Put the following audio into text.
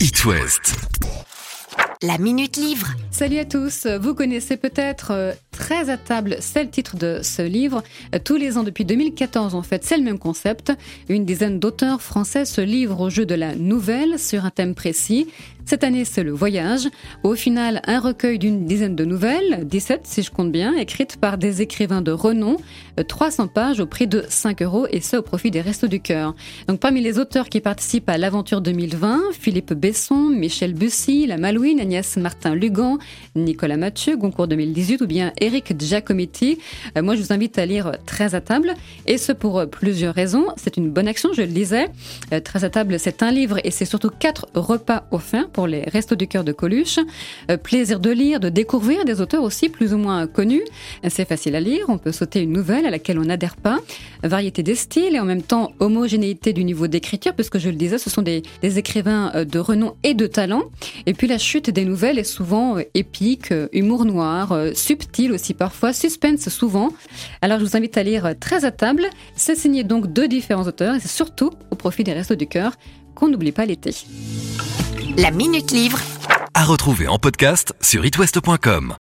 It West. La Minute Livre. Salut à tous, vous connaissez peut-être euh, Très à table, c'est le titre de ce livre. Euh, tous les ans depuis 2014 en fait, c'est le même concept. Une dizaine d'auteurs français se livrent au jeu de la nouvelle sur un thème précis. Cette année, c'est le voyage. Au final, un recueil d'une dizaine de nouvelles, 17 si je compte bien, écrites par des écrivains de renom, 300 euh, pages au prix de 5 euros et ce au profit des Restos du Cœur. Donc parmi les auteurs qui participent à l'aventure 2020, Philippe Besson, Michel Bussy, La Malouine, Agnès Martin-Lugan, Nicolas Mathieu, Goncourt 2018 ou bien Eric Giacometti. Euh, moi, je vous invite à lire Très à table et ce pour plusieurs raisons. C'est une bonne action, je le disais. Euh, Très à table, c'est un livre et c'est surtout quatre repas offerts pour les Restos du Cœur de Coluche. Euh, plaisir de lire, de découvrir des auteurs aussi plus ou moins connus. C'est facile à lire, on peut sauter une nouvelle à laquelle on n'adhère pas. Variété des styles et en même temps homogénéité du niveau d'écriture, puisque je le disais, ce sont des, écrivains euh, de renom et de talent. Et puis la chute des nouvelles est souvent euh, épique, humour noir, subtil aussi parfois, suspense souvent. Alors je vous invite à lire Très à table. C'est signé donc de différents auteurs et c'est surtout au profit des Restos du Cœur qu'on n'oublie pas l'été. La Minute Livre. À retrouver en podcast sur itwest.com.